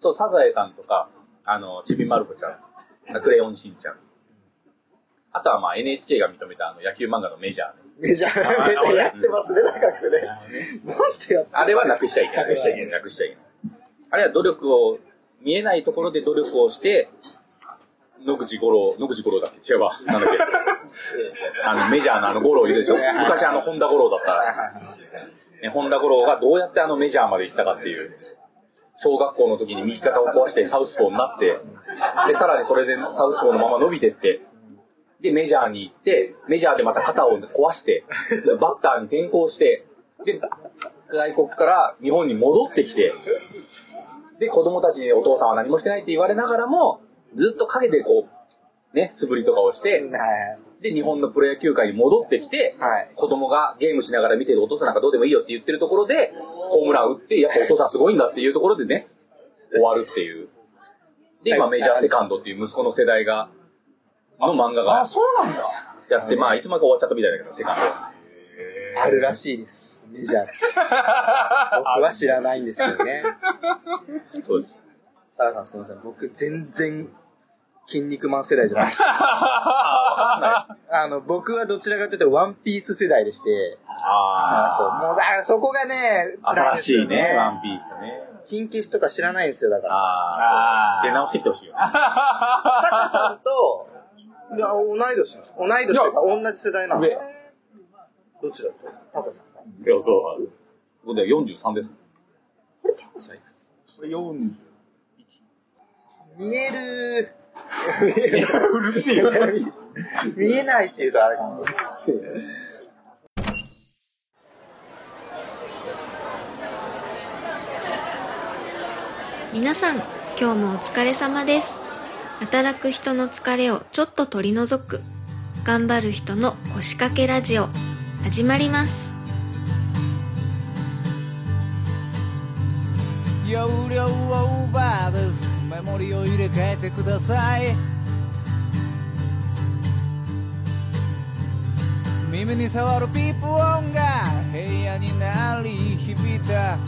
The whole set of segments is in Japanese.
そう、サザエさんとか、あの、ちびまる子ちゃん、クレヨンしんちゃん。あとはまあ NHK が認めたあの野球漫画のメジャーね。メジャー、メジャーやってますね、長くね。なんでやってあれはなくしちゃいけない。なくしちゃいけない。なくしちゃいけない。あれは努力を、見えないところで努力をして、野口五郎、野口五郎だっけ？違うわ。なんだっけ？あの、メジャーのあの五郎いるでしょ？昔あの本田五郎だった。ね、本田五郎がどうやってあのメジャーまで行ったかっていう。小学校の時に右肩を壊してサウスポーになって、で、さらにそれでサウスポーのまま伸びてって、で、メジャーに行って、メジャーでまた肩を壊して、バッターに転向して、で、外国から日本に戻ってきて、で、子供たちにお父さんは何もしてないって言われながらも、ずっと陰でこう、ね、素振りとかをして、はい。で、日本のプロ野球界に戻ってきて、はい子供がゲームしながら見てるお父さんなんかどうでもいいよって言ってるところで、ホームラン打って、やっぱお父さんすごいんだっていうところでね、終わるっていう。で、今メジャーセカンドっていう息子の世代が、の漫画あ、がそうなんだ。やって、まあ、いつまでか終わっちゃったみたいだけど、セカンドは。あるらしいです。メジャー。僕は知らないんですけどね。そうです。田中さんすみません。僕全然、筋肉マン世代じゃないです。あの、僕はどちらかというとワンピース世代でして、あそう。もう、だからそこがね、辛いん新ですよしいね、ワンピースね。キン消しとか知らないんですよ、だから。ああ。出直してきてほしいよ。タカさんと、いや、同い年同い年というか、同じ世代なの上。どっちだとタカさん。いやそう僕で43です。これタカさんいくつ？これ40。見える見える。うるせえよ。見えないって言うとあれかも。皆さん今日もお疲れ様です働く人の疲れをちょっと取り除く頑張る人の腰掛けラジオ始まります容量はオーバーですメモリを入れ替えてください。耳に触るピープ音が部屋に鳴り響いた。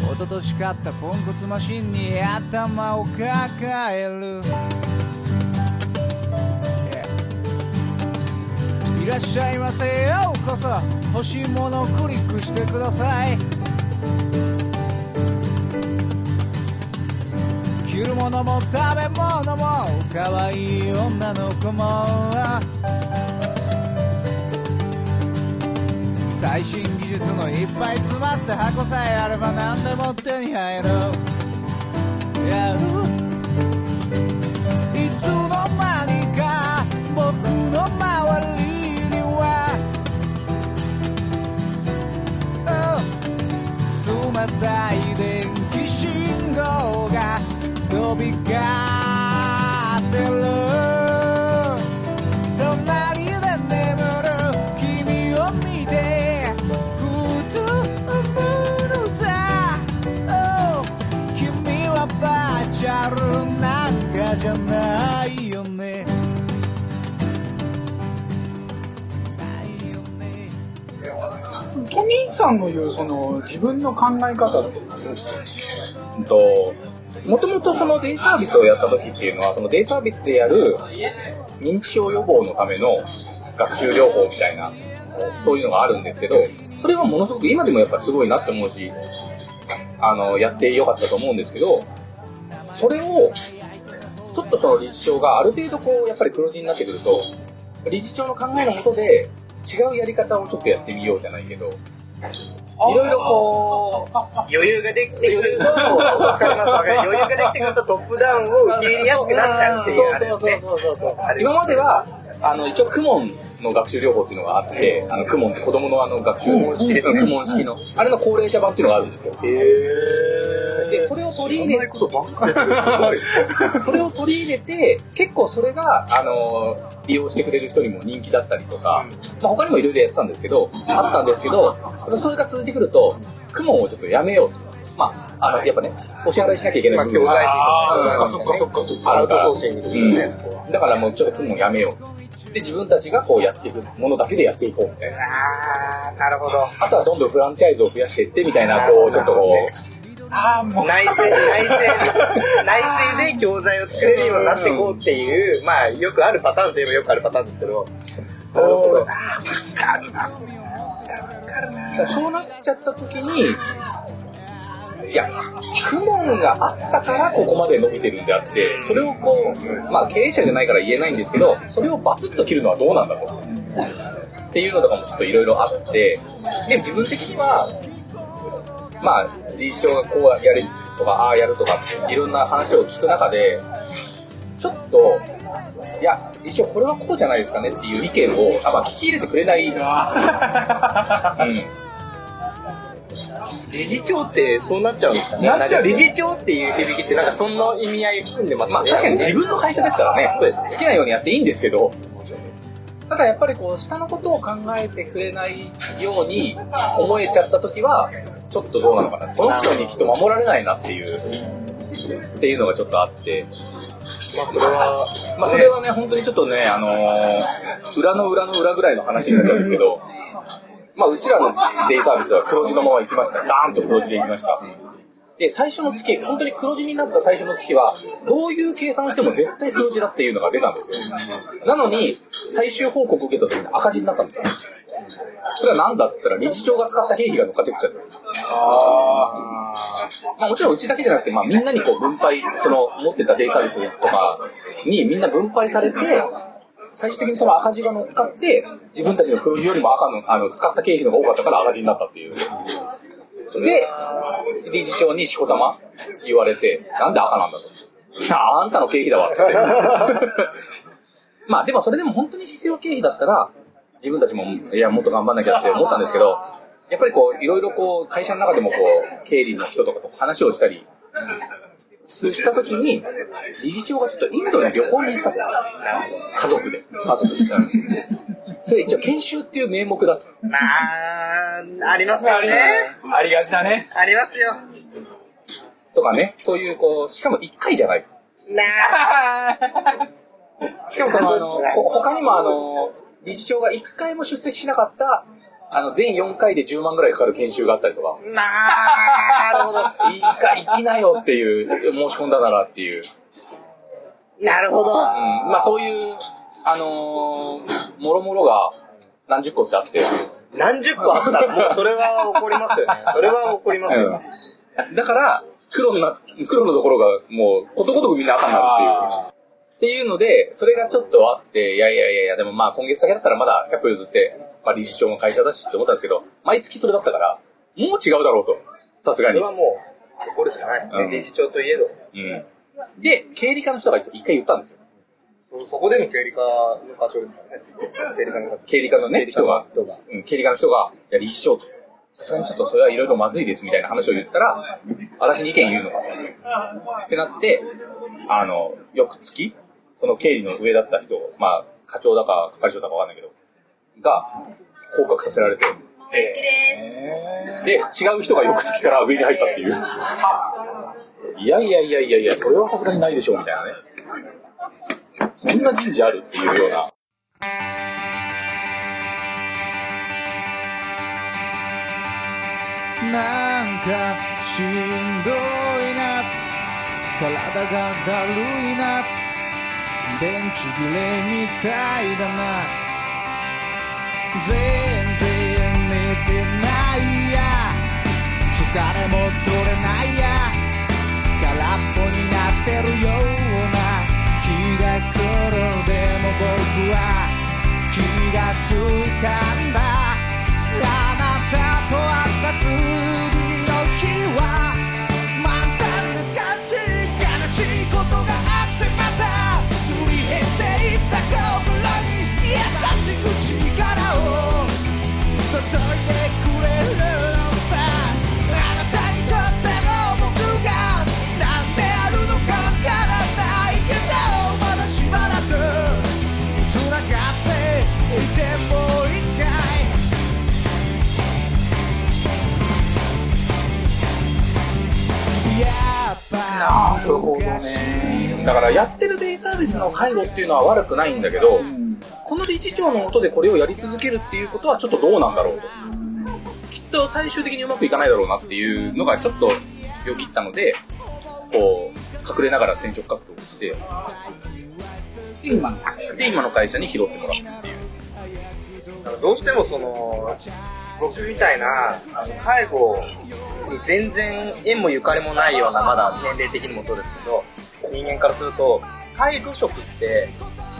一昨年買ったポンコツマシンに頭を抱える。Yeah いらっしゃいませようこそ。欲しいものをクリックしてください。着るものも食べ物も可愛い女の子も。最新技術のいっぱい詰まった箱さえあれば何でも手に入る。Yeah その、自分の考え方ってうんと、もともとそのデイサービスをやった時っていうのは、そのデイサービスでやる認知症予防のための学習療法みたいな、そういうのがあるんですけど、それはものすごく今でもやっぱすごいなって思うし、あの、やってよかったと思うんですけど、それを、ちょっとその理事長がある程度こう、やっぱり黒字になってくると、理事長の考えのもとで、違うやり方をちょっとやってみようじゃないけど、いろいろこう、余裕ができてくると、余裕ができてくるとトップダウンを受け入れやすくなっちゃうっていうあれですね。そうそうそうそうそう今まではあの一応クモンの学習療法っていうのがあってあのクモン子供のあの学習クモン式ですねクモン式のあれの高齢者版っていうのがあるんですよでそれを取り入れことばっかりすそれを取り入れて結構それがあの利用してくれる人にも人気だったりとか、まあ、他にもいろいろやってたんですけどあったんですけどそれが続いてくるとクモンをちょっとやめようと。まああのやっぱねお支払いしなきゃいけないまあ、教材費とかあーそっかそっかそっか。アウトソーシングとかね、うん。だからもうちょっとクモンやめよう。で、自分たちがこうやっていくものだけでやっていこうみたいな。あー、なるほど。あとはどんどんフランチャイズを増やしていってみたいな、こう、ちょっとこああ、もう。内政、内政、内政で教材を作れるようになっていこうっていう、まあ、よくあるパターンといえばよくあるパターンですけど、なるほど。う、そうなっちゃった時に、いや、クモンがあったからここまで伸びてるんであって、それをこう、まあ経営者じゃないから言えないんですけど、それをバツッと切るのはどうなんだと。っていうのとかもちょっといろいろあって、で、自分的には、まあ、理事長がこうやれとか、ああやるとかいろんな話を聞く中で、ちょっと、いや、理事長これはこうじゃないですかねっていう意見を、あまあ、聞き入れてくれない。うん。理事長ってそうなっちゃうんですかね。なっちゃう理事長っていう響きってなんかそんな意味合い含んでますまあ確かに自分の会社ですからね、好きなようにやっていいんですけど、ただやっぱりこう、下のことを考えてくれないように思えちゃった時は、ちょっとどうなのかな。この人にきっと守られないなっていう、っていうのがちょっとあって、まあそれは、まあそれはね、本当にちょっとね、あのー裏の裏の裏ぐらいの話になっちゃうんですけど、まあうちらのデイサービスは黒字のまま行きました。ダーンと黒字で行きました。で、最初の月、本当に黒字になった最初の月は、どういう計算をしても絶対黒字だっていうのが出たんですよ。なのに、最終報告受けた時に赤字になったんですよ。それは何だっつったら、理事長が使った経費が乗っかってきちゃった。まあもちろんうちだけじゃなくて、まあみんなにこう分配、その持ってたデイサービスとかにみんな分配されて、最終的にその赤字が乗っかって、自分たちの黒字よりも赤の、あの、使った経費の方が多かったから赤字になったっていう。で、理事長にしこたま言われて、なんで赤なんだと。いや、あんたの経費だわ、つって。まあでもそれでも本当に必要経費だったら、自分たちも、いや、もっと頑張んなきゃって思ったんですけど、やっぱりこう、いろいろこう、会社の中でもこう、経理の人とかと話をしたり、したときに、理事長がちょっとインドに旅行に行ったと。家族で。家族で。うん。それ一応研修っていう名目だと。まあ、ありますよね。ありがちだね。ありますよ。とかね、そういうこう、しかも1回じゃない。なしかもその、あの、ほ他にもあの、理事長が1回も出席しなかった、あの、全4回で10万ぐらいかかる研修があったりとか、ななるほど。いいか、行きなよっていう、申し込んだならっていう。なるほど。うん、まあそういう、あのー、もろもろが何十個ってあって、何十個あった？らもうそれは起こりますよね。それは起こりますよ。うんだから、黒のな、黒のところがもう、ことごとくみんな赤になるっていう。っていうので、それがちょっとあって、いやいやいやいや、でもまあ今月だけだったらまだ100歩譲って、まあ理事長の会社だしって思ったんですけど、毎月それだったから、もう違うだろうと。さすがにそれ。はもう、起こるしかないですね。うん理事長といえど。うん。で、経理課の人が一回言ったんですよ。そそこでの経理課の課長ですからね。経理課の課長。経理課のね、人が、うん、経理課の人が、いや、理事長、さすがにちょっとそれはいろいろまずいですみたいな話を言ったら、私に意見言うのかってなって、あの、翌月、その経理の上だった人、まあ、課長だか係長だかわかんないけど、が、降格させられて、で、違う人が翌月から上に入ったっていう。いやいやいやいやいや、それはさすがにないでしょうみたいなね。そんな人事あるっていうような。なんかしんどいな体がだるいな電池切れみたいだな。全然寝てないや。疲れも取れないや。空っぽになってるような。気がする。でも僕は気がついたんだ。あなたと会ったを注いでくれるのさあなたにとっての僕が何であるのかわからないけどまだしばらく繋がっていてもう一回やっぱなるほどね。だからやっスの介護っていうのは悪くないんだけど、この理事長の音でこれをやり続けるっていうことはちょっとどうなんだろうと。きっと最終的にうまくいかないだろうなっていうのがちょっとよぎったので、こう、隠れながら転職活動をして、で今の会社で、今の会社に拾ってもらったっていう。なんかどうしてもその、僕みたいな、あの介護に全然縁もゆかりもないような、まだ年齢的にもそうですけど、人間からすると、介護職って、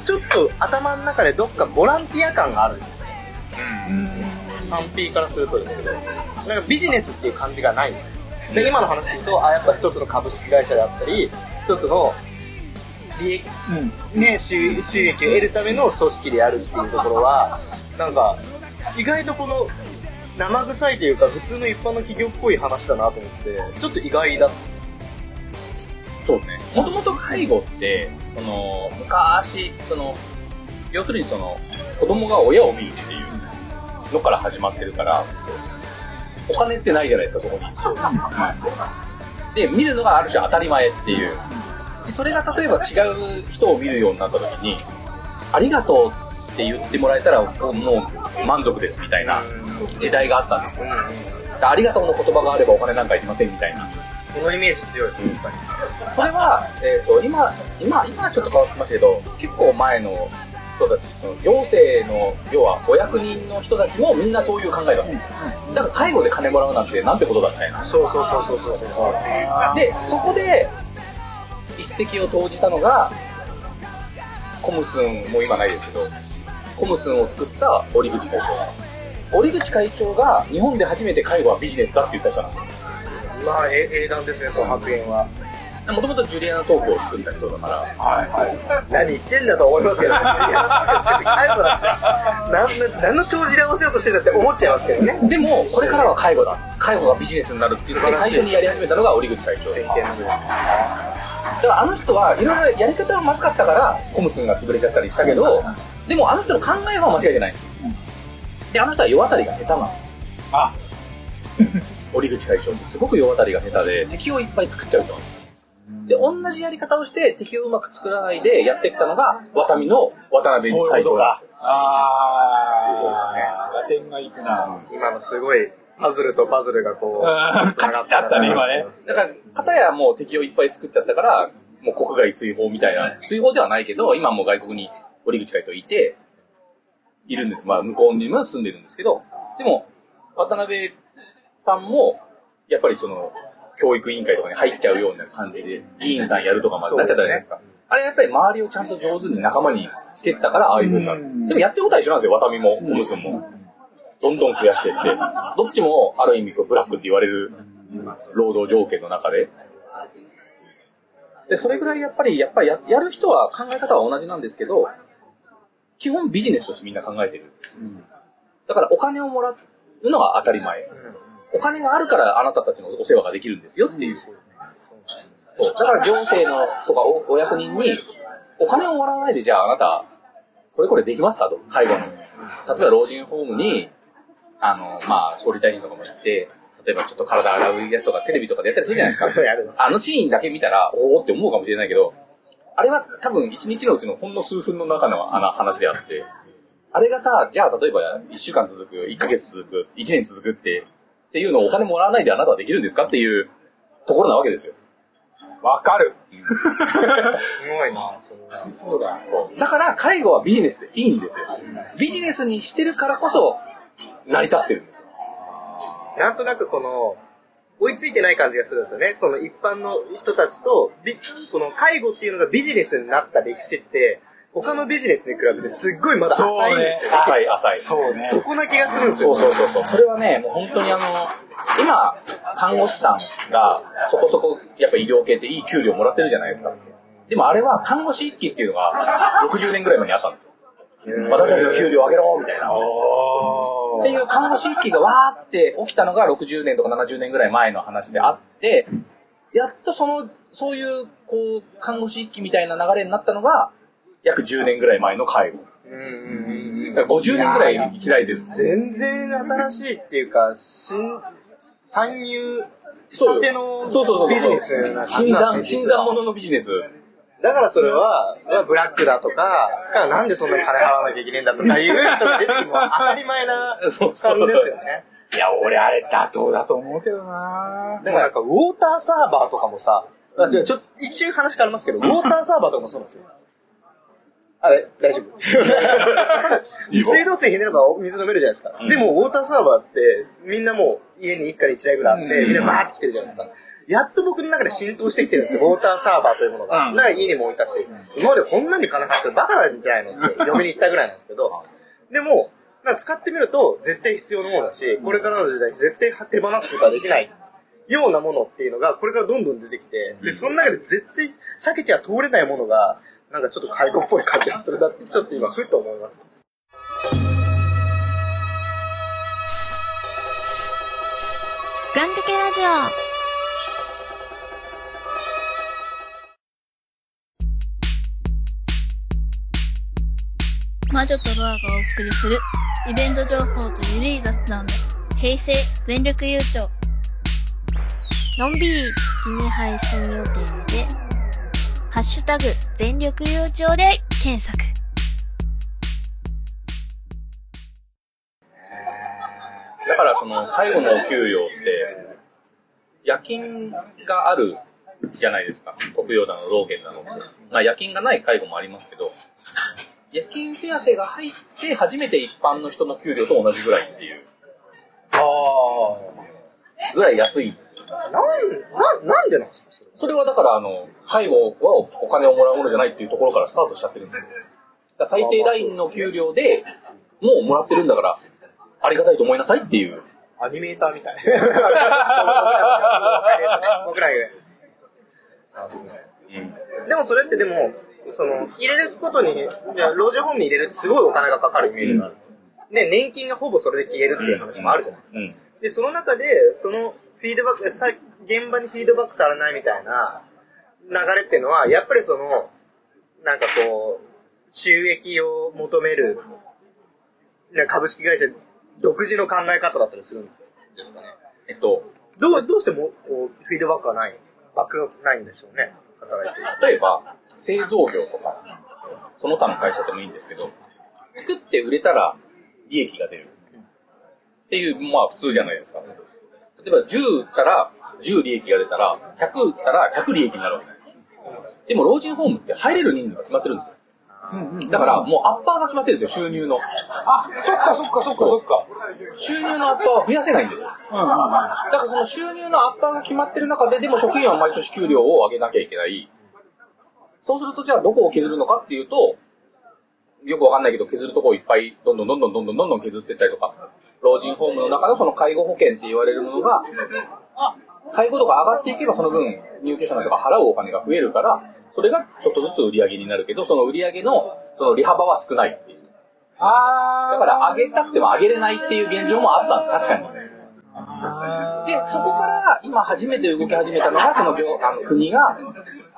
ちょっと頭の中でどっかボランティア感があるんですよね。単品からするとですけど、なんかビジネスっていう感じがないんですよ。で、今の話聞くと、あ、やっぱ一つの株式会社であったり、一つの利益、ね、収収益を得るための組織であるっていうところは、なんか、意外とこの、生臭いというか、普通の一般の企業っぽい話だなと思って、ちょっと意外だっそうね。もともと介護って、その、昔、その、要するにその、子供が親を見るっていうのから始まってるから、お金ってないじゃないですか、そこに。で、見るのがある種当たり前っていう。でそれが例えば違う人を見るようになった時に、ありがとうって言ってもらえたら、もうもう満足ですみたいな時代があったんですよ。ありがとうの言葉があればお金なんかいりませんみたいな。このイメージ強いです、やっぱり。それは、えっ、と、今、今、今はちょっと変わってますけど、結構前の人たち、その行政の、要はお役人の人たちもみんなそういう考えだった。だから介護で金もらうなんてなんてことだみたいな。そうそうそうそうそうそう。で、そこで一石を投じたのが、コムスンも今ないですけど、コムスンを作った折口会長。折口会長が日本で初めて介護はビジネスだって言った人なんですよ。まあ、え英断ですね、その発言は。もともとジュリアナ東京を作った人だから、何言ってんだと思いますけど、ね、いや介護だって、なん何の帳尻合わせようとしてんだって思っちゃいますけどね。でも、これからは介護だ。介護がビジネスになるっていうので、最初にやり始めたのが折口会長。だからあの人はいろいろやり方がまずかったから、コムツンが潰れちゃったりしたけど、でもあの人の考えは間違えてないんですよ。で、あの人は世渡りが下手なの。あ折口会長ってすごく世渡りが下手で、敵をいっぱい作っちゃう人なんで同じやり方をして敵をうまく作らないでやっていったのが、ワタミの渡辺会長なんことかですよ。。あそうですねあ。打点がいくな。今のすごい、パズルとパズルがこう、うんカチッてあったね今ねだから、片やもう敵をいっぱい作っちゃったから、もう国外追放みたいな、追放ではないけど、今もう外国に折口会長いて、いるんです。まあ、向こうにも住んでるんですけど、でも、渡辺さんも、やっぱりその、教育委員会とかに入っちゃうような感じで、議員さんやるとかまでなっちゃったじゃないですか。あれやっぱり周りをちゃんと上手に仲間にしてったから、ああいう風になる。うんでもやってることは一緒なんですよ、ワタミも、コムスンも。どんどん増やしていって。どっちも、ある意味、こうブラックって言われる労働条件の中で。で、それぐらいやっぱり、やっぱりややる人は考え方は同じなんですけど、基本ビジネスとしてみんな考えてる。だからお金をもらうのが当たり前。お金があるからあなたたちのお世話ができるんですよっていう。そう。だから行政のとかおお役人に、お金をもらわないで、じゃああなた、これこれできますかと。介護の。例えば老人ホームに、あの、まあ、総理大臣とかも行って、例えばちょっと体洗うやつとかテレビとかでやったりするじゃないですか。あのシーンだけ見たら、おおって思うかもしれないけど、あれは多分一日のうちのほんの数分の中のあの話であって、あれがさ、じゃあ例えば1週間続く、1ヶ月続く、1年続くって、っていうのをお金もらわないであなたはできるんですかっていうところなわけですよ。わかる。すごいな、そそうだ。そう。だから介護はビジネスでいいんですよ。ビジネスにしてるからこそ成り立ってるんですよ。なんとなくこの、追いついてない感じがするんですよね。その一般の人たちと、びこの介護っていうのがビジネスになった歴史って、他のビジネスに比べてすっごいまだ浅いんですよね。浅い浅い。そうね。そこな気がするんですよ。そうそうそうそう。それはね、もう本当にあの、今、看護師さんがそこそこやっぱ医療系っていい給料もらってるじゃないですか。でもあれは看護師一期っていうのが60年ぐらい前にあったんですよ。私たちの給料上げろみたいな。っていう看護師一期がわーって起きたのが60年とか70年ぐらい前の話であって、やっとその、そういう、こう、看護師一期みたいな流れになったのが、約10年ぐらい前の介護。うんうんうんうんだから50年ぐらい開いてるんですよ。全然新しいっていうか、新、参入したてのそうそうそうそう。ビジネスな新参、新参者のビジネス。だからそれは、ブラックだとか、だからなんでそんなに金払わなきゃいけないんだとかいう人が出てくるのは当たり前な感じですよね。いや、俺あれ妥当だと思うけどなでもなんか、ウォーターサーバーとかもさ、あじゃあちょっと一瞬話変わりますけど、ウォーターサーバーとかもそうなんですよ。あれ、大丈夫。水道水ひねれば水飲めるじゃないですか。でも、ウォーターサーバーって、みんなもう家に一家に一台ぐらいあって、みんなバーって来てるじゃないですか。やっと僕の中で浸透してきてるんですよ、ウォーターサーバーというものが。うん。だから家にも置いたし、今までこんなに金かってバカなんじゃないのって嫁に言ったぐらいなんですけど、でも、使ってみると絶対必要なものだし、これからの時代絶対手放すことはできないようなものっていうのが、これからどんどん出てきて、で、その中で絶対避けては通れないものが、なんかちょっと介護っぽい感じがするなって、ちょっと今、ふっと思いました。願掛けラジオ。魔女とロアがお送りする。イベント情報とゆるい雑談で平成全力優勝のんびり月に配信予定で、シュタグ全力優勝で検索だからその介護のお給料って、夜勤があるじゃないですか。国用だの、老健だの。まあ夜勤がない介護もありますけど、夜勤手当が入って初めて一般の人の給料と同じぐらいっていう。あぐらい安いんで。なん、な、なんでなんですかそれは。だから、あの、介護はお金をもらうものじゃないっていうところからスタートしちゃってるんですよ。だ最低ラインの給料でもうもらってるんだから、ありがたいと思いなさいっていう。アニメーターみたい。僕らが。うん。でもそれってでも、その、入れる。ことに、いや老人ホームに入れる。ってすごいお金がかかる。イメージがある。んで年金がほぼそれで消える。っていう話もある。じゃないですか。うん。で、その中で、そのフィードバック、さ現場にフィードバックされないみたいな流れっていうのは、やっぱりその、なんかこう、収益を求める、ね株式会社独自の考え方だったりするんですかね？えっと、どう、どうしても、こう、フィードバックがない、バックがないんでしょうね。働いてる。例えば、製造業とか、その他の会社でもいいんですけど、作って売れたら利益が出る。っていう、まあ普通じゃないですか。例えば10売ったら10利益が出たら、100売ったら100利益になるわけです。でも老人ホームって入れる人数が決まってるんですよ。だからもうアッパーが決まってるんですよ、収入の。あ、そっかそっかそっかそっか。収入のアッパーは増やせないんですよ。だからその収入のアッパーが決まってる中で、でも職員は毎年給料を上げなきゃいけない。そうするとじゃあどこを削るのかっていうと、よくわかんないけど削るとこをいっぱいどんどんどんどんどんどんどん削っていったりとか、老人ホームの中のその介護保険って言われるものが、介護度が上がっていけばその分入居者の人が払うお金が増えるから、それがちょっとずつ売り上げになるけど、その売り上げのその利幅は少ないっていう。あだから上げたくても上げれないっていう現状もあったんです、確かに。で、そこから今初めて動き始めたのが、その業あの国が、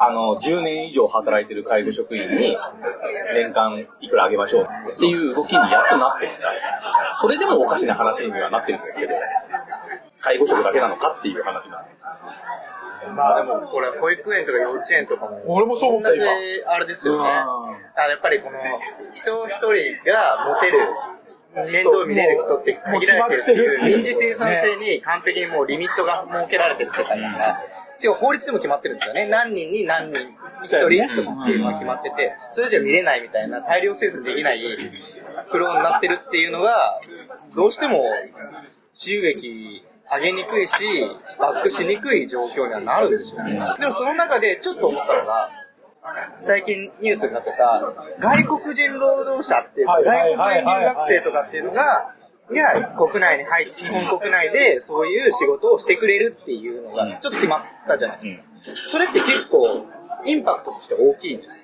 あの、10年以上働いてる介護職員に、年間いくら上げましょうっていう動きにやっとなってきた。それでもおかしな話にはなってるんですけど、介護職だけなのかっていう話なんです。まあでも、これ、保育園とか幼稚園とかも、俺もそう思った同じ今。あれですよね。うんあやっぱりこの、人一人が持てる、面倒見れる人って限られてるっていう、臨時生産性に完璧にもうリミットが設けられてる世界だから、しかも法律でも決まってるんですよね。何人に何人、一人とかっていうのが決まってて、それじゃ見れないみたいな、大量生産できないフローになってるっていうのが、どうしても収益上げにくいし、バックしにくい状況にはなるんでしょうね。でもその中でちょっと思ったのが、最近ニュースになってた、外国人労働者っていう外国人留学生とかっていうのが、が国内に入って、日本国内でそういう仕事をしてくれるっていうのが、ちょっと決まったじゃないですか。それって結構、インパクトとして大きいんですか？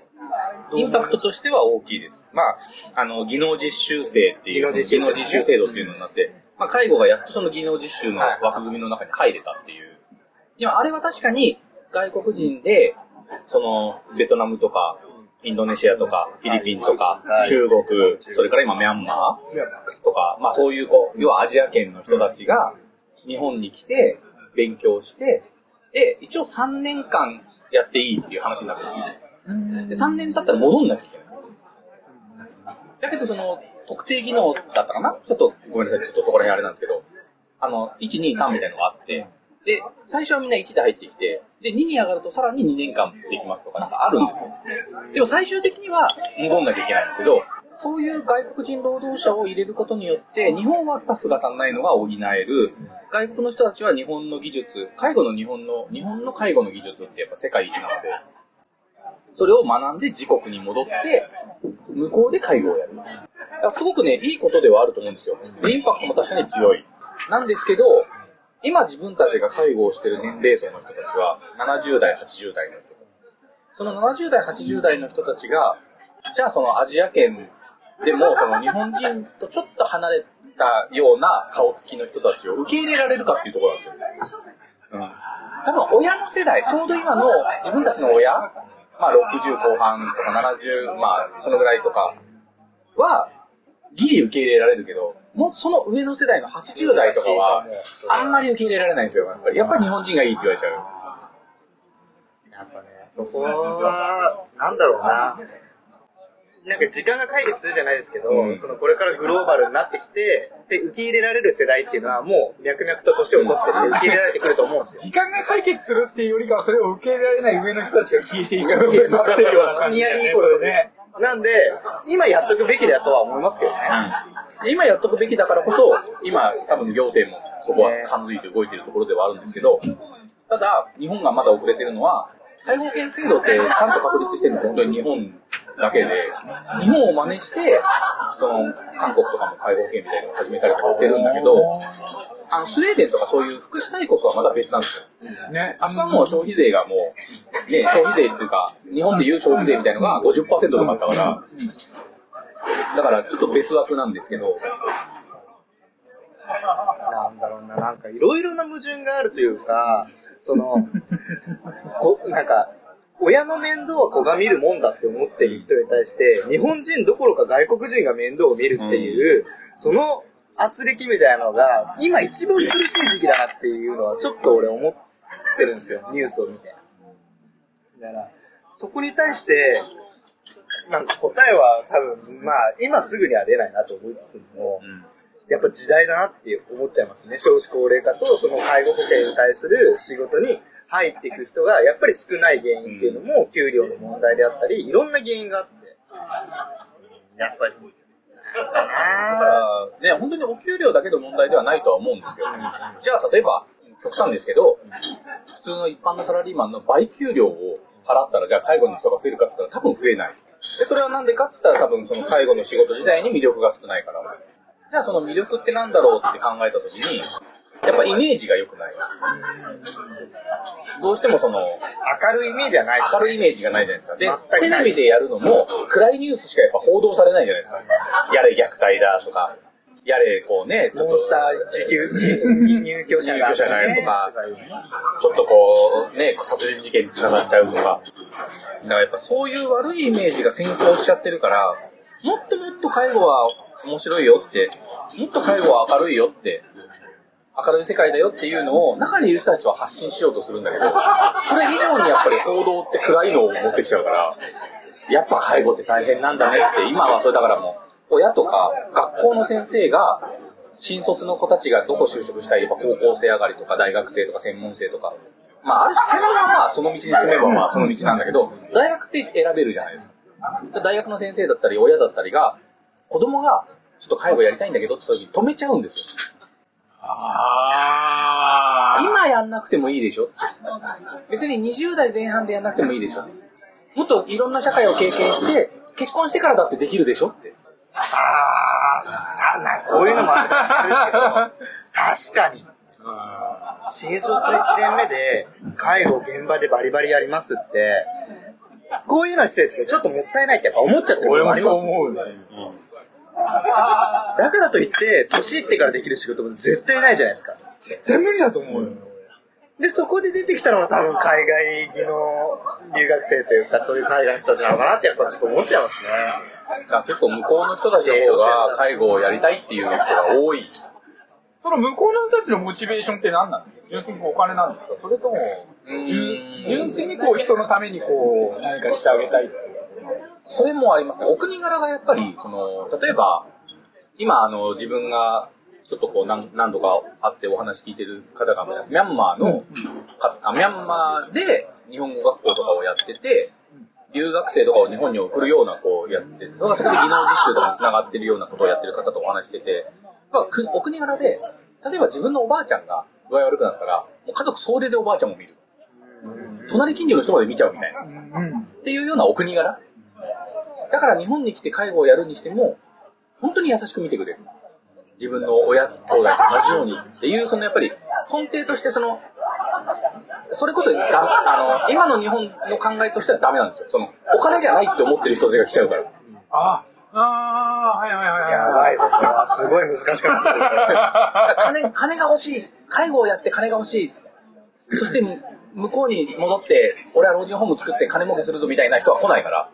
インパクトとしては大きいです。まあ、あの、技能実習生っていう、技技能実習能実習制度っていうのになって、まあ、介護がやっとその技能実習の枠組みの中に入れたっていう。でも、あれは確かに外国人で、その、ベトナムとか、インドネシアとか、フィリピンとかは、い。中国、それから今ミャンマーとか、まあそういうこう、要はアジア圏の人たちが日本に来て、勉強して、で、一応3年間やっていいっていう話になってるんですよで、3年経ったら戻んなきゃいけない。んですよ。だけど、その、特定技能だったかな？ちょっと、ごめんなさい、ちょっとそこら辺あれなんですけど、あの、1、2、3みたいなのがあって、で、最初はみんな1で入ってきて、で、2に上がるとさらに2年間できますとかなんかあるんですよ。でも最終的には戻んなきゃいけないんですけど、そういう外国人労働者を入れることによって、日本はスタッフが足んないのが補える、外国の人たちは日本の技術、介護の日本の、日本の介護の技術ってやっぱ世界一なので、それを学んで自国に戻って、向こうで介護をやる。すごくね、いいことではあると思うんですよ。でインパクトも確かに強い。なんですけど、今自分たちが介護をしてる年齢層の人たちは、70代、80代の人。その70代、80代の人たちが、じゃあそのアジア圏でも、その日本人とちょっと離れたような顔つきの人たちを受け入れられるかっていうところなんですよ。うん。多分親の世代、ちょうど今の自分たちの親、まあ60後半とか70、まあそのぐらいとかは、ギリ受け入れられるけど、もうその上の世代の80代とかは、あんまり受け入れられないんですよ。やっぱりやっぱり日本人がいいって言われちゃう。やっぱね、そこは、なんだろうな。なんか時間が解決するじゃないですけど、うんそのこれからグローバルになってきて、で、受け入れられる世代っていうのはもう脈々と年を取ってて受け入れられてくると思うんですよ。時間が解決するっていうよりかは、それを受け入れられない上の人たちが消えていくっていう、そういう。ニヤリーイコールそれね。なんで、今やっとくべきだとは思いますけどね。で今やっとくべきだからこそ、今多分行政もそこは感づいて動いているところではあるんですけど、ただ、日本がまだ遅れてるのは、介護保険制度ってちゃんと確立してるのは本当に日本だけで、日本を真似して、その、韓国とかも介護保険みたいなのを始めたりとかしてるんだけど、あの、スウェーデンとかそういう福祉大国はまだ別なんですよ。ね、あそこはもう消費税がもう、ね、消費税っていうか、日本でいう消費税みたいのが50%とかあったから、だからちょっと別枠なんですけど、なんだろうな、なんかいろいろな矛盾があるというか、その、こなんか、親の面倒は子が見るもんだって思ってる人に対して、日本人どころか外国人が面倒を見るっていう、その圧力みたいなのが、今一番苦しい時期だなっていうのは、ちょっと俺思ってるんですよ、ニュースを見て。だから、そこに対して、なんか答えは多分、まあ、今すぐには出ないなと思いつつも、やっぱ時代だなって思っちゃいますね。少子高齢化とその介護保険に対する仕事に入っていく人がやっぱり少ない原因っていうのも給料の問題であったり、いろんな原因があって。やっぱり。だかなら、ね、本当にお給料だけの問題ではないとは思うんですよ。じゃあ、例えば、極端ですけど、普通の一般のサラリーマンの倍給料を払ったら、じゃあ介護の人が増えるかって言ったら多分増えない。で、それはなんでかって言ったら多分その介護の仕事自体に魅力が少ないから。じゃあその魅力ってなんだろうって考えたときに、やっぱイメージが良くない。どうしてもその、明るいイメージはないです明るいイメージがないじゃないですか。でテレビでやるのも、暗いニュースしかやっぱ報道されないじゃないですか。やれ虐待だとか、やれこうね、モンスター受給、入入居者が、入居者がいるとかちょっとこう、ね、殺人事件に繋がっちゃうとか。だからやっぱそういう悪いイメージが先行しちゃってるから、もっともっと介護は面白いよって、もっと介護は明るいよって、明るい世界だよっていうのを中にいる人たちは発信しようとするんだけど、それ以上にやっぱり報道って暗いのを持ってきちゃうから、やっぱ介護って大変なんだねって、今はそれだからもう、親とか学校の先生が、新卒の子たちがどこ就職したい、やっぱ高校生上がりとか大学生とか専門生とか、まあある種専門はまあその道に進めばまあその道なんだけど、大学って選べるじゃないですか。大学の先生だったり親だったりが、子供がちょっと介護やりたいんだけどって時に止めちゃうんですよ。あ今やんなくてもいいでしょ別に20代前半でやんなくてもいいでしょもっといろんな社会を経験して、結婚してからだってできるでしょって。ああ、な、な、こういうのもあるんですけど、確かに。新卒1年目で介護現場でバリバリやりますって、こういうのは失礼ですけど、ちょっともったいないってやっぱ思っちゃってるもあります。思うね。だからといって、年いってからできる仕事も絶対ないじゃないですか。絶対無理だと思うよ。で、そこで出てきたのが多分海外技能留学生というか、そういう海外の人たちなのかなってやっぱちょっと思っちゃいますね。結構向こうの人たちの方が介護をやりたいっていう人が多い。その向こうの人たちのモチベーションって何なんですか？純粋にお金なんですか？それとも、うん。純純粋にこう人のためにこう何かしてあげたいっていうそれもありますね。お国柄がやっぱり、その、例えば、今、あの、自分が、ちょっとこう何、何度か会ってお話聞いてる方が、ミャンマーの、かあミャンマーで日本語学校とかをやってて、留学生とかを日本に送るような、こう、やって、それがそこで技能実習とかに繋がってるようなことをやってる方とお話してて、まあ、お国柄で、例えば自分のおばあちゃんが具合悪くなったら、もう家族総出でおばあちゃんも見る。隣近所の人まで見ちゃうみたいな。っていうようなお国柄だから日本に来て介護をやるにしても、本当に優しく見てくれる。自分の親、兄弟と同じようにっていう、そのやっぱり根底としてその、それこそだあの、今の日本の考えとしてはダメなんですよ。その、お金じゃないって思ってる人たちが来ちゃうから。あああ、はいはいはいはい。やばいぞ、これはすごい難しかった。金、金が欲しい。介護をやって金が欲しい。そして、向こうに戻って、俺は老人ホーム作って金儲けするぞみたいな人は来ないから。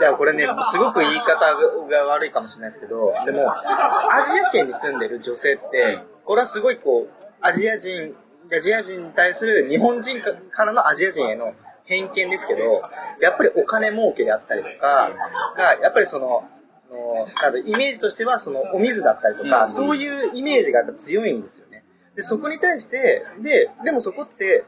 いや、これね、すごく言い方が悪いかもしれないですけど、でも、アジア圏に住んでる女性って、これはすごいこう、アジア人、アジア人に対する日本人からのアジア人への偏見ですけど、やっぱりお金儲けであったりとか、が、やっぱりその、あのなんだイメージとしては、その、お水だったりとか、うんそういうイメージがやっぱ強いんですよね。で、そこに対して、で、でもそこって、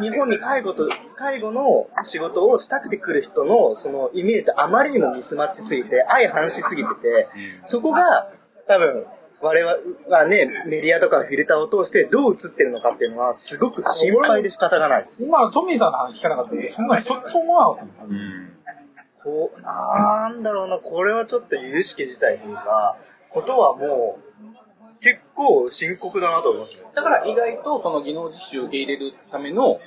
日本に介護と、介護の仕事をしたくて来る人の、そのイメージってあまりにもミスマッチすぎて、相反しすぎてて、そこが、多分、我々はね、メディアとかのフィルターを通してどう映ってるのかっていうのは、すごく心配で仕方がないです。今、トミーさんの話聞かなかったけど、そんな一つも思わなかったのうん。こう、なんだろうな、これはちょっと有識自体というか、ことはもう、結構深刻だなと思いますね。だから意外とその技能実習を受け入れるための、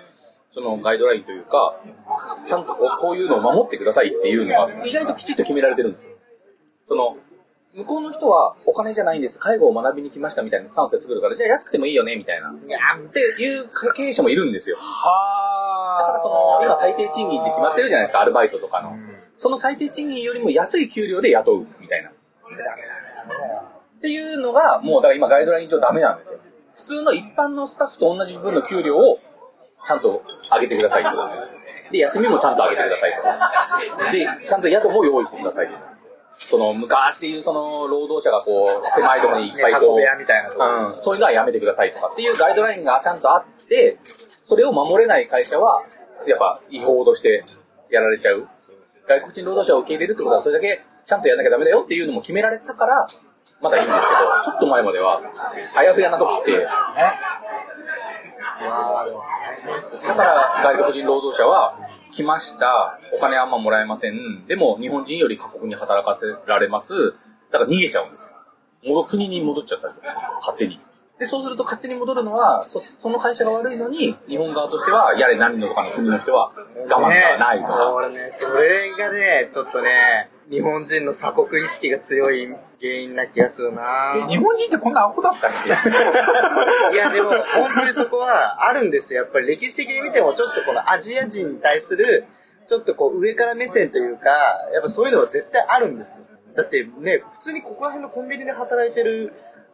そのガイドラインというか、ちゃんとこういうのを守ってくださいっていうのが、意外ときちっと決められてるんですよ。その、向こうの人はお金じゃないんです、介護を学びに来ましたみたいなスタンスで作るから、じゃあ安くてもいいよね、みたいな。っていう経営者もいるんですよ。はだからその、今最低賃金って決まってるじゃないですか、アルバイトとかの。その最低賃金よりも安い給料で雇う、みたいな。っていうのが、もうだから今ガイドライン上ダメなんですよ。普通の一般のスタッフと同じ分の給料をちゃんと上げてくださいと。で、休みもちゃんと上げてくださいと。で、ちゃんと宿も用意してくださいと。その、昔でいうその、労働者がこう、狭いところにいっぱいこう、たいなとこうん、そういうのはやめてくださいとかっていうガイドラインがちゃんとあって、それを守れない会社は、やっぱ違法としてやられちゃう。外国人労働者を受け入れるってことは、それだけちゃんとやんなきゃダメだよっていうのも決められたから、まだいいんですけど、ちょっと前までは、あやふやな時って、だから外国人労働者は、来ました、お金あんまもらえません、でも日本人より過酷に働かせられます、だから逃げちゃうんですよ。国に戻っちゃったりとか、勝手に。で、そうすると勝手に戻るのは、そその会社が悪いのに、日本側としては、やれ何のとかの国の人は我慢がないとねか。俺ね、それがね、ちょっとね、日本人の鎖国意識が強い原因な気がするなえ日本人ってこんなアホだったっけ？いや、でも、本当にそこはあるんですよ。やっぱり歴史的に見ても、ちょっとこのアジア人に対する、ちょっとこう上から目線というか、やっぱそういうのは絶対あるんですよ。だってね、普通にここら辺のコンビニで働いてる、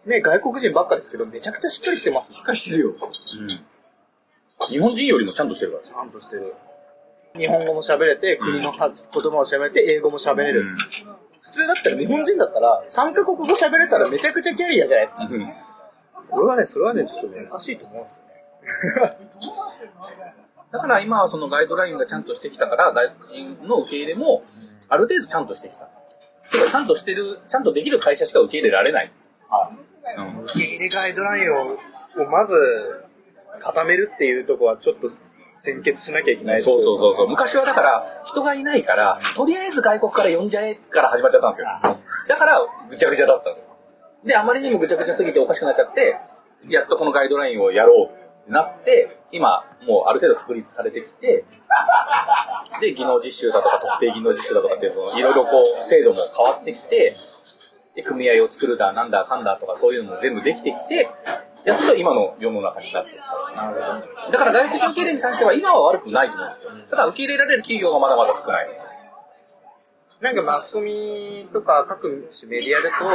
ね、外国人ばっかですけど、めちゃくちゃしっかりしてます。しっかりしてるよ。日本人よりもちゃんとしてるから。ちゃんとしてる。日本語も喋れて、国のは言葉も喋れて、英語も喋れる。普通だったら日本人だったら、3カ国語喋れたらめちゃくちゃキャリアじゃないですか。うん俺はね、それはね、ちょっとね、おかしいと思うんですよね。だから今はそのガイドラインがちゃんとしてきたから、外国人の受け入れも、ある程度ちゃんとしてきた。てかちゃんとしてる、ちゃんとできる会社しか受け入れられない。うん受け入れガイドラインを、をまず、固めるっていうところはちょっと先決しなきゃいけないそうそうそうそう。う。昔はだから、人がいないから、とりあえず外国から呼んじゃえから始まっちゃったんですよ。だから、ぐちゃぐちゃだったんです。で、あまりにもぐちゃぐちゃすぎておかしくなっちゃって、やっとこのガイドラインをやろうってなって、今、もうある程度確立されてきて、で、技能実習だとか特定技能実習だとかっていうのいろいろこう、制度も変わってきて、で、組合を作るだ、なんだかんだとかそういうのも全部できてきて、やっと今の世の中になってきた。なるほど。だから外国人受け入れに関しては今は悪くないと思うんですよ。ただ受け入れられる企業がまだまだ少ない。なんかマスコミとか各種メディアだと、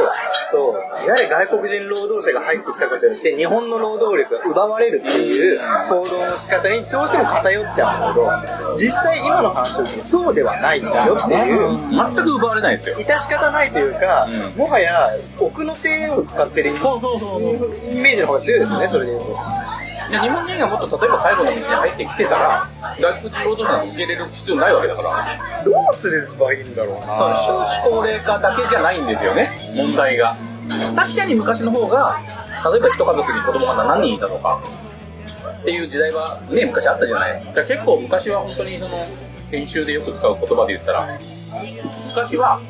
とやはり外国人労働者が入ってきたことによって日本の労働力が奪われるっていう行動の仕方にどうしても偏っちゃうんですけど、実際今の話を聞いてそうではないんだよっていう、全く奪われないですよ。致し方ないというか、うんもはや奥の手を使ってるイメージの方が強いですね、それで言うと。で日本人がもっと例えば介護の道に入ってきてたら、外国人労働者が受け入れる必要ないわけだから、どうすればいいんだろうそなの少子高齢化だけじゃないんですよね、問題が。確かに昔の方が、例えば一家族に子供が7人いたとか、っていう時代はね、昔あったじゃないですか。だから結構昔は本当にその、研修でよく使う言葉で言ったら、昔は、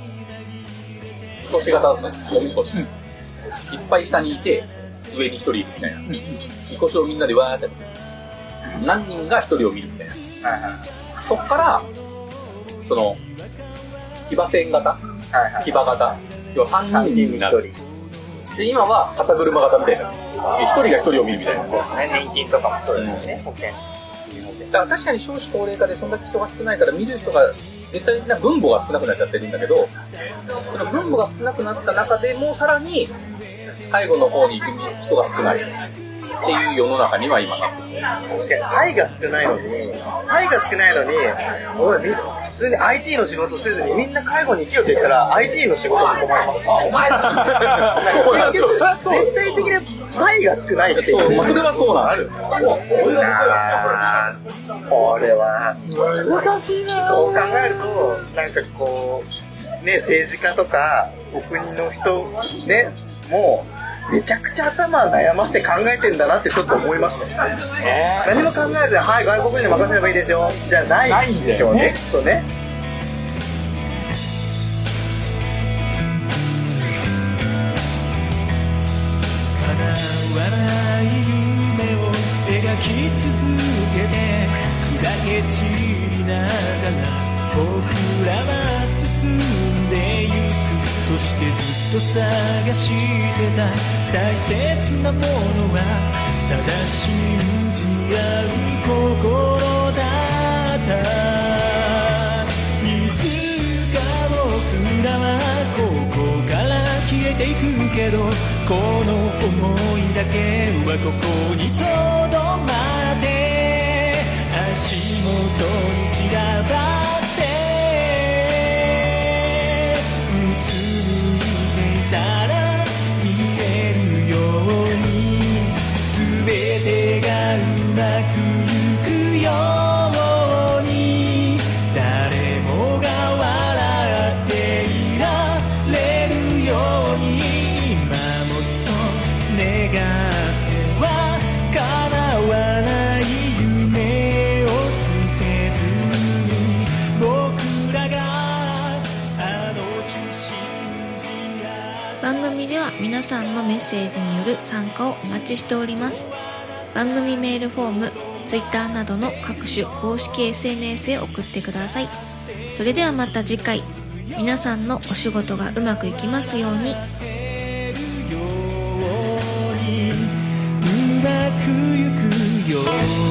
都市型だったの、おみこし。いっぱい下にいて、上に一人いるみたいな。みこしをみんなでわーってやって。何人が一人を見るみたいな。そっから、その、騎馬戦型はいはい。騎馬型。要は3 3人人に1になる。人。で今は肩車型みたいな。1人が1人を見るみたいな。そうですね、年金とかもそうですよね、保険。だから確かに少子高齢化でそんだけ人が少ないから見る人が絶対な分母が少なくなっちゃってるんだけどその分母が少なくなった中でもうさらに介護の方に行く人が少ない。っていう世の中には今なってる。確かに愛が少ないのに愛が少ないのに普通に IT の仕事せずにみんな介護に行けよって言ったら IT の仕事に困ります。お前だ全体的に愛が少ない。っていうそう、まあ、それはそうなんですあーこれは難しいなそう考えるとなんかこうね政治家とかお国の人ねもうめちゃくちゃ頭悩まして考えてんだなってちょっと思いました。何も考えずにはい外国人に任せればいいですよ。じゃないんでしょうね。きっとね。き続けて砕け散りながら僕らは進んでゆくそしてずっと探してた大切なものはただ信じ合う心だった。いつか僕らはここから消えていくけどこの想いだけはここにとどまって足元に散らばっ番組では皆さんのメッセージによる参加をお待ちしております。番組メールフォーム Twitter などの各種公式 SNS へ送ってください。それではまた次回。皆さんのお仕事がうまくいきますように。うまくいくように。